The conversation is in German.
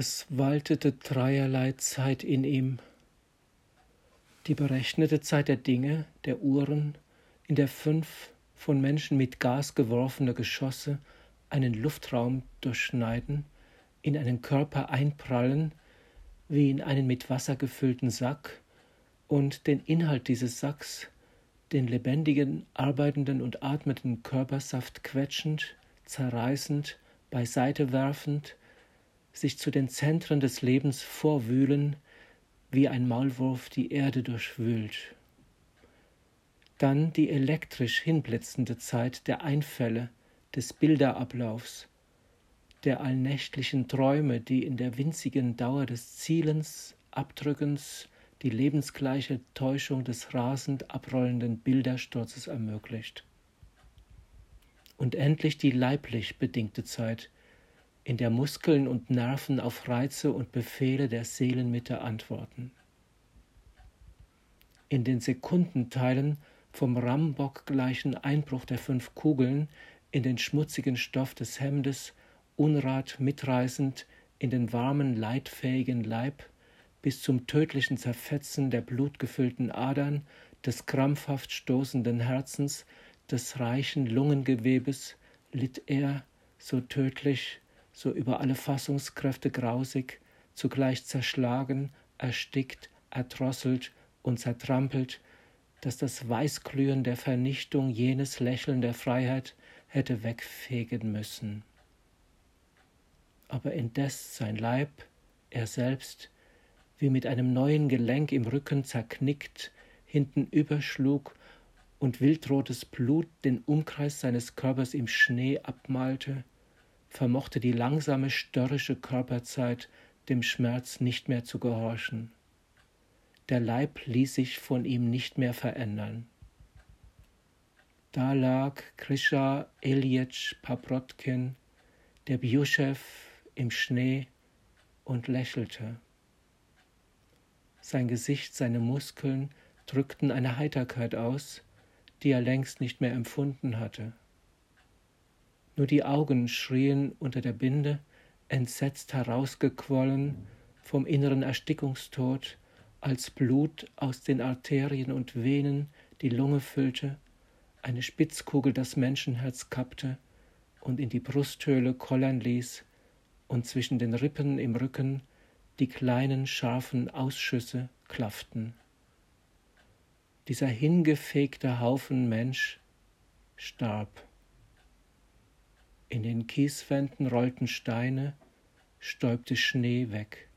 Es waltete dreierlei Zeit in ihm. Die berechnete Zeit der Dinge, der Uhren, in der fünf von Menschen mit Gas geworfene Geschosse einen Luftraum durchschneiden, in einen Körper einprallen, wie in einen mit Wasser gefüllten Sack, und den Inhalt dieses Sacks, den lebendigen, arbeitenden und atmenden Körpersaft quetschend, zerreißend, beiseite werfend, sich zu den Zentren des Lebens vorwühlen, wie ein Maulwurf die Erde durchwühlt. Dann die elektrisch hinblitzende Zeit der Einfälle, des Bilderablaufs, der allnächtlichen Träume, die in der winzigen Dauer des Zielens, Abdrückens, die lebensgleiche Täuschung des rasend abrollenden Bildersturzes ermöglicht. Und endlich die leiblich bedingte Zeit, in der Muskeln und Nerven auf Reize und Befehle der Seelenmitte antworten. In den Sekundenteilen vom Rambock gleichen Einbruch der fünf Kugeln in den schmutzigen Stoff des Hemdes, Unrat mitreißend in den warmen, leidfähigen Leib, bis zum tödlichen Zerfetzen der blutgefüllten Adern, des krampfhaft stoßenden Herzens, des reichen Lungengewebes, litt er, so tödlich, so über alle Fassungskräfte grausig, zugleich zerschlagen, erstickt, erdrosselt und zertrampelt, dass das Weißglühen der Vernichtung jenes Lächeln der Freiheit hätte wegfegen müssen. Aber indes sein Leib, er selbst, wie mit einem neuen Gelenk im Rücken zerknickt, hinten überschlug und wildrotes Blut den Umkreis seines Körpers im Schnee abmalte, vermochte die langsame störrische Körperzeit dem Schmerz nicht mehr zu gehorchen. Der Leib ließ sich von ihm nicht mehr verändern. Da lag Krisha Ilyich Paprotkin, der Bjuschew, im Schnee und lächelte. Sein Gesicht, seine Muskeln drückten eine Heiterkeit aus, die er längst nicht mehr empfunden hatte. Nur die Augen schrien unter der Binde, entsetzt herausgequollen vom inneren Erstickungstod, als Blut aus den Arterien und Venen die Lunge füllte, eine Spitzkugel das Menschenherz kappte und in die Brusthöhle kollern ließ und zwischen den Rippen im Rücken die kleinen scharfen Ausschüsse klafften. Dieser hingefegte Haufen Mensch starb. In den Kieswänden rollten Steine, stäubte Schnee weg.